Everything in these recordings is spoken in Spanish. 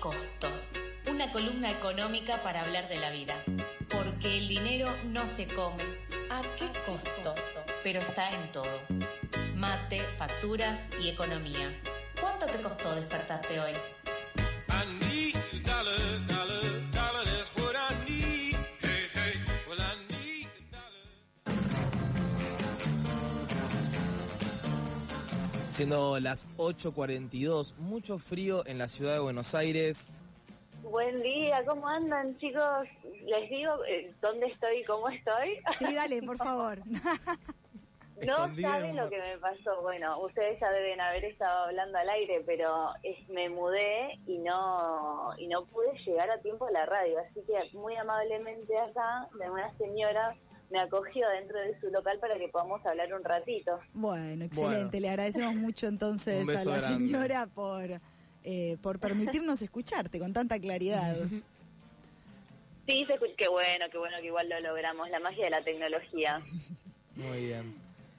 costo? Una columna económica para hablar de la vida. Porque el dinero no se come. ¿A qué costo? Pero está en todo. Mate, facturas y economía. ¿Cuánto te costó despertarte hoy? Siendo las 8.42, mucho frío en la ciudad de Buenos Aires. Buen día, ¿cómo andan chicos? Les digo eh, dónde estoy y cómo estoy. Sí, dale, por favor. no saben lo que me pasó. Bueno, ustedes ya deben haber estado hablando al aire, pero es, me mudé y no y no pude llegar a tiempo a la radio. Así que muy amablemente acá, de una señora me acogió dentro de su local para que podamos hablar un ratito. Bueno, excelente. Le agradecemos mucho entonces a la señora por, eh, por permitirnos escucharte con tanta claridad. Sí, qué bueno, qué bueno que igual lo logramos, la magia de la tecnología. Muy bien.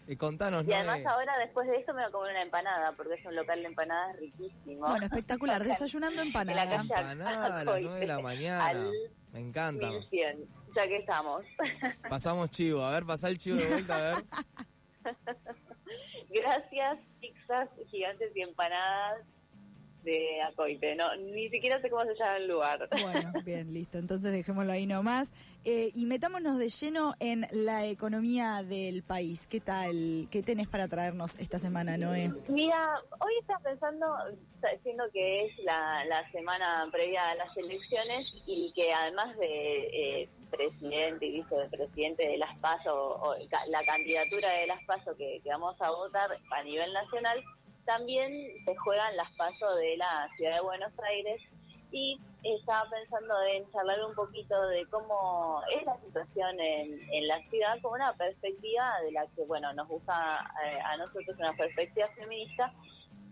Y contanos, Y además ahora, después de esto, me voy a comer una empanada, porque es un local de empanadas riquísimo. Bueno, espectacular, desayunando empanada. Empanada a las 9 de la mañana. Me encanta ya que estamos. Pasamos chivo, a ver, pasa el chivo de vuelta, a ver. Gracias, pizzas gigantes y empanadas de Acoite. No, ni siquiera sé cómo se llama el lugar. Bueno, bien, listo. Entonces dejémoslo ahí nomás. Eh, y metámonos de lleno en la economía del país. ¿Qué tal? ¿Qué tenés para traernos esta semana, Noé? Mira, hoy estaba pensando, siendo que es la, semana previa a las elecciones y que además de eh, presidente y vicepresidente de las PASO o, la candidatura de las PASO que, vamos a votar a nivel nacional, también se juegan las PASO de la ciudad de Buenos Aires y estaba pensando en charlar un poquito de cómo es la situación en, la ciudad con una perspectiva de la que, bueno, nos gusta eh, a nosotros una perspectiva feminista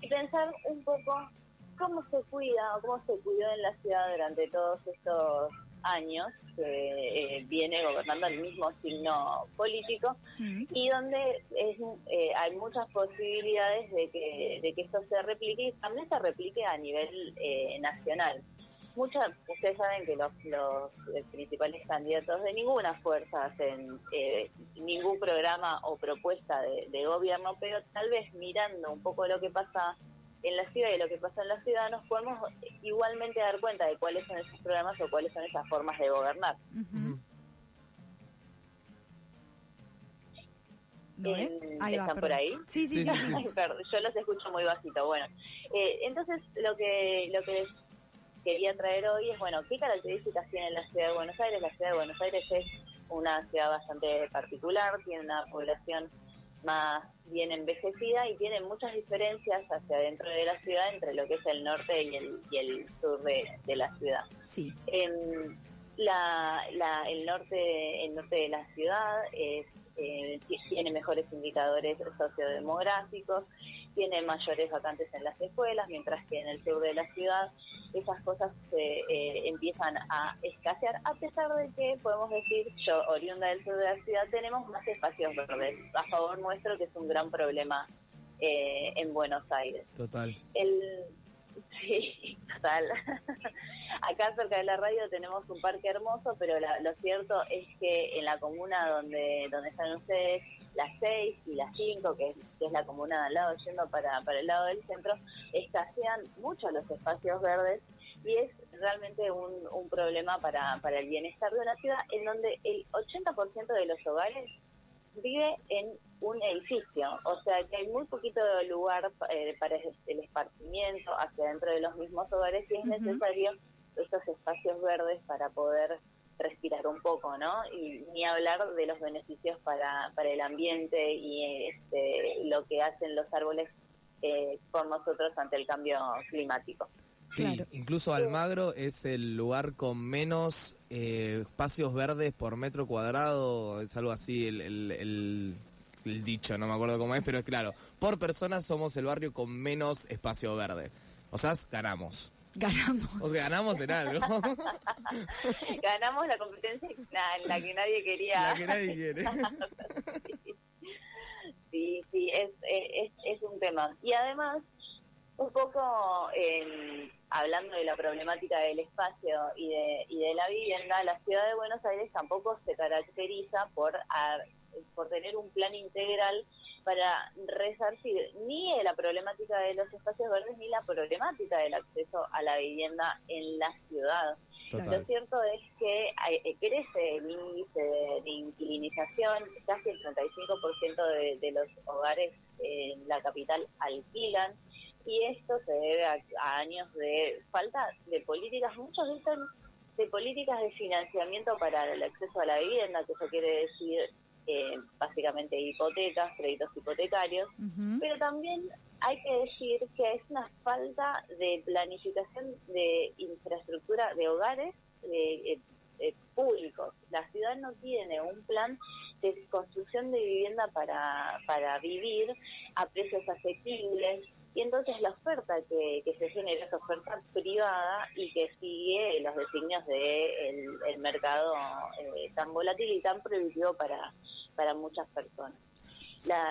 y pensar un poco cómo se cuida o cómo se cuidó en la ciudad durante todos estos años que eh, viene gobernando el mismo signo político y donde eh, hay muchas posibilidades de que, de que esto se replique y también se replique a nivel eh, nacional. Muchas, ustedes saben que los, los principales candidatos de ninguna fuerza hacen ningún programa o propuesta de, de gobierno, pero tal vez mirando un poco lo que pasa en la ciudad y lo que pasa en la ciudad, nos podemos igualmente dar cuenta de cuáles son esos programas o cuáles son esas formas de gobernar. ¿Están por ahí? Sí, sí, sí. yo los escucho muy bajito. Bueno, eh, entonces lo que lo que les quería traer hoy es, bueno, ¿qué características tiene la ciudad de Buenos Aires? La ciudad de Buenos Aires es una ciudad bastante particular, tiene una población más bien envejecida y tiene muchas diferencias hacia dentro de la ciudad entre lo que es el norte y el, y el sur de, la ciudad. Sí. la, la, el norte el norte de la ciudad es, eh, tiene mejores indicadores sociodemográficos, tiene mayores vacantes en las escuelas, mientras que en el sur de la ciudad esas cosas se eh, empiezan a escasear, a pesar de que podemos decir, yo, oriunda del sur de la ciudad, tenemos más espacios verdes a favor nuestro, que es un gran problema eh, en Buenos Aires. Total. El, sí, total. Acá cerca de la radio tenemos un parque hermoso, pero lo cierto es que en la comuna donde, donde están ustedes, las 6 y las 5, que, es la comuna de al lado, yendo para, para el lado del centro, escasean mucho los espacios verdes y es realmente un, un problema para, para el bienestar de una ciudad en donde el 80% de los hogares vive en un edificio, o sea que hay muy poquito lugar eh, para el esparcimiento hacia dentro de los mismos hogares y es necesario estos espacios verdes para poder respirar un poco, ¿no? Y ni hablar de los beneficios para, para el ambiente y este, lo que hacen los árboles eh, por nosotros ante el cambio climático. Sí, incluso Almagro es el lugar con menos eh, espacios verdes por metro cuadrado, es algo así el, el, el, dicho, no me acuerdo cómo es, pero es claro, por persona somos el barrio con menos espacio verde. O sea, ganamos. Ganamos. O sea, ganamos en algo. ganamos la competencia en la que nadie quería. La que nadie quiere. sí, sí, es, es, es un tema. Y además, un poco hablando de la problemática del espacio y de, y de la vivienda, la ciudad de Buenos Aires tampoco se caracteriza por, por tener un plan integral para resarcir ni la problemática de los espacios verdes ni la problemática del acceso a la vivienda en la ciudad. Lo cierto es que eh, crece el índice de, inquilinización, casi el 35% de, de los hogares en la capital alquilan, y esto se debe a, años de falta de políticas, muchos dicen de políticas de financiamiento para el acceso a la vivienda, que eso quiere decir eh, básicamente hipotecas, créditos hipotecarios, pero también hay que decir que es una falta de planificación de infraestructura de hogares eh, eh, públicos. La ciudad no tiene un plan de construcción de vivienda para, para vivir a precios asequibles, y entonces la oferta que, se genera es oferta privada y que sigue los designios del de el, mercado eh, tan volátil y tan prohibitivo para, para muchas personas.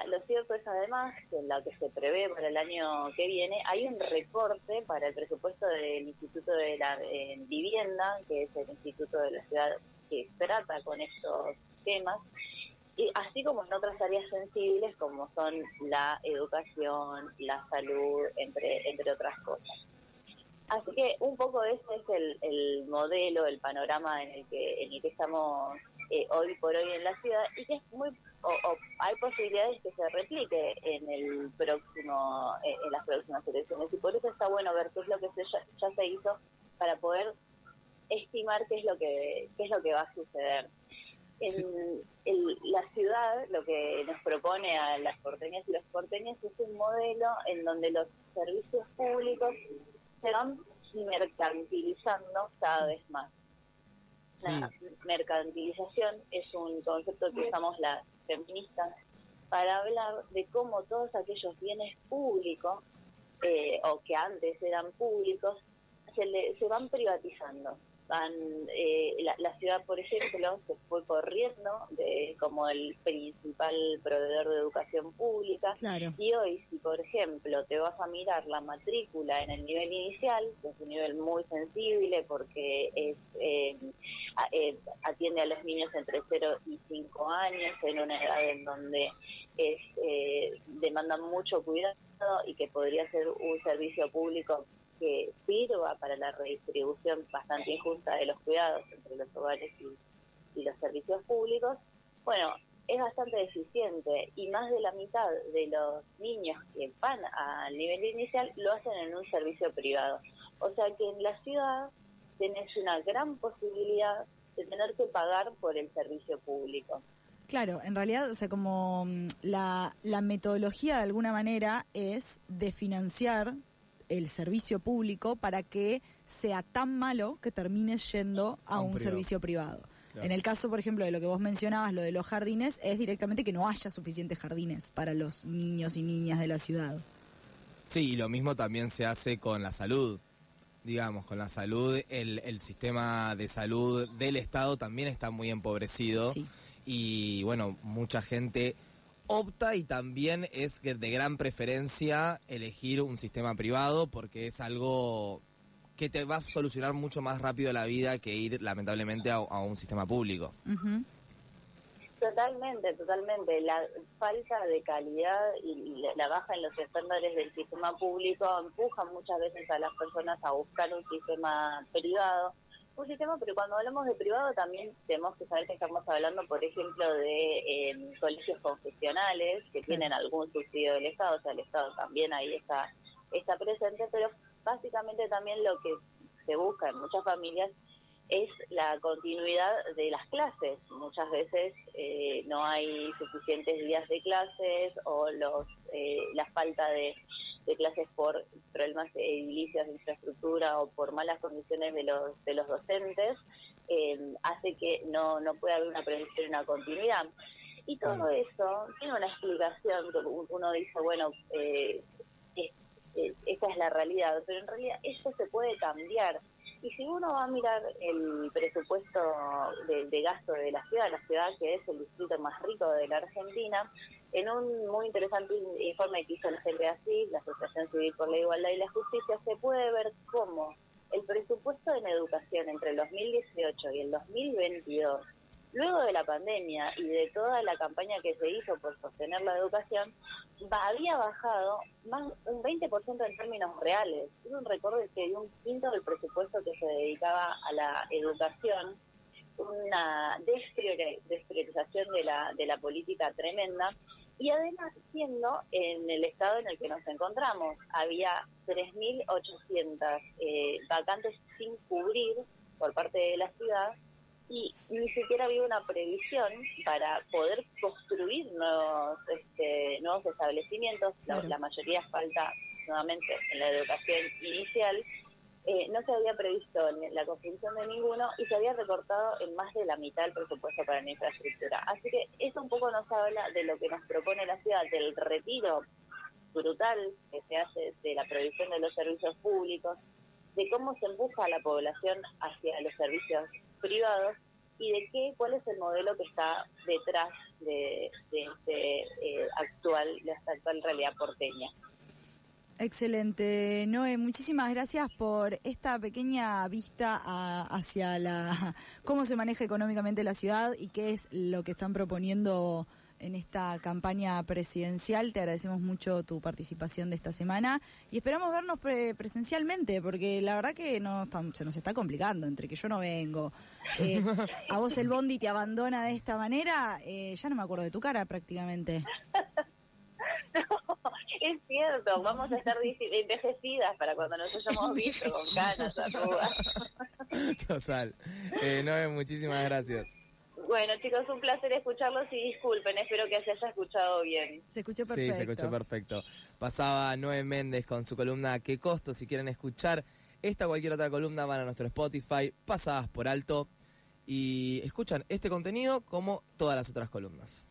lo cierto es además que en lo que se prevé para el año que viene hay un recorte para el presupuesto del Instituto de la Vivienda, que es el instituto de la ciudad que trata con estos temas, y así como en otras áreas sensibles como son la educación, la salud, entre, entre otras cosas. Así que un poco ese es el, el modelo, el panorama en el que, en el que estamos eh, hoy por hoy en la ciudad y que es muy o, hay posibilidades que se replique en el próximo eh, en las próximas elecciones y por eso está bueno ver qué es lo que se, ya, ya se hizo para poder estimar qué es lo que qué es lo que va a suceder en, la ciudad lo que nos propone a las porteñas y los porteños es un modelo en donde los servicios públicos se van mercantilizando cada vez más. La mercantilización es un concepto que usamos las feministas para hablar de cómo todos aquellos bienes públicos eh, o que antes eran públicos se, se van privatizando eh, la, ciudad, por ejemplo, se fue corriendo de, como el principal proveedor de educación pública. Y hoy, si por ejemplo te vas a mirar la matrícula en el nivel inicial, que es un nivel muy sensible porque es eh, eh, atiende a los niños entre 0 y 5 años, en una edad en donde es demanda mucho cuidado y que podría ser un servicio público que sirva para la redistribución bastante injusta de los cuidados entre los hogares y, los servicios públicos, bueno, es bastante deficiente y más de la mitad de los niños que van al nivel inicial lo hacen en un servicio privado. O sea que en la ciudad tenés una gran posibilidad de tener que pagar por el servicio público. Claro, en realidad, o sea, como mm, la, la metodología de alguna manera es de financiar el servicio público para que sea tan malo que termines yendo a, un, servicio privado. En el caso, por ejemplo, de lo que vos mencionabas, lo de los jardines, es directamente que no haya suficientes jardines para los niños y niñas de la ciudad. Sí, y lo mismo también se hace con la salud. Digamos, con la salud, el, el sistema de salud del Estado también está muy empobrecido. Y bueno, mucha gente opta y también es de gran preferencia elegir un sistema privado porque es algo que te va a solucionar mucho más rápido la vida que ir lamentablemente a, un sistema público. Totalmente, totalmente. La falta de calidad y la baja en los estándares del sistema público empujan muchas veces a las personas a buscar un sistema privado un sistema, pero cuando hablamos de privado también tenemos que saber que estamos hablando, por ejemplo, de eh, colegios confesionales que tienen algún subsidio del Estado, o sea, el Estado también ahí está, está presente, pero básicamente también lo que se busca en muchas familias es la continuidad de las clases. Muchas veces eh, no hay suficientes días de clases o los eh, la falta de de clases por problemas edilicios de infraestructura o por malas condiciones de los, de los docentes, eh, hace que no, no pueda haber una prevención y una continuidad. Y todo eso tiene una explicación, uno dice, bueno, eh, esa es la realidad, pero en realidad eso se puede cambiar. Y si uno va a mirar el presupuesto de, de, gasto de la ciudad, la ciudad que es el distrito más rico de la Argentina, en un muy interesante informe que hizo la CPACI, la Asociación Civil por la Igualdad y la Justicia, se puede ver cómo 2018 y el 2022, luego de la pandemia y de toda la campaña que se hizo por sostener la educación, había bajado más un 20% en términos reales. Es un récord que dio un quinto del presupuesto que se dedicaba a la educación, una despriorización de la, de la política tremenda y además siendo en el estado en el que nos encontramos. Había 3.800 eh, vacantes sin cubrir por parte de la ciudad y ni siquiera había una previsión para poder construir nuevos, este, nuevos establecimientos. La, mayoría falta nuevamente en la educación inicial. Eh, no se había previsto la construcción de ninguno y se había recortado en más de la mitad el presupuesto para la infraestructura. Así que eso un poco nos habla de lo que nos propone la ciudad, del retiro brutal que se hace de la provisión de los servicios públicos, de cómo se empuja a la población hacia los servicios privados y de qué, cuál es el modelo que está detrás de, este, eh, actual, de esta actual realidad porteña. Excelente, Noé, muchísimas gracias por esta pequeña vista hacia la cómo se maneja económicamente la ciudad y qué es lo que están proponiendo en esta campaña presidencial. Te agradecemos mucho tu participación de esta semana y esperamos vernos presencialmente porque la verdad que no se nos está complicando entre que yo no vengo. Eh, a vos el bondi te abandona de esta manera, eh, ya no me acuerdo de tu cara prácticamente. es cierto, vamos a estar envejecidas para cuando nos hayamos visto con canas, arrugas. Total. Eh, Noé, muchísimas gracias. Bueno, chicos, un placer escucharlos y disculpen, espero que se haya escuchado bien. Se escuchó perfecto. Sí, se escuchó perfecto. Pasaba Noé Méndez con su columna ¿Qué costo? Si quieren escuchar esta o cualquier otra columna, van a nuestro Spotify, pasadas por alto, y escuchan este contenido como todas las otras columnas.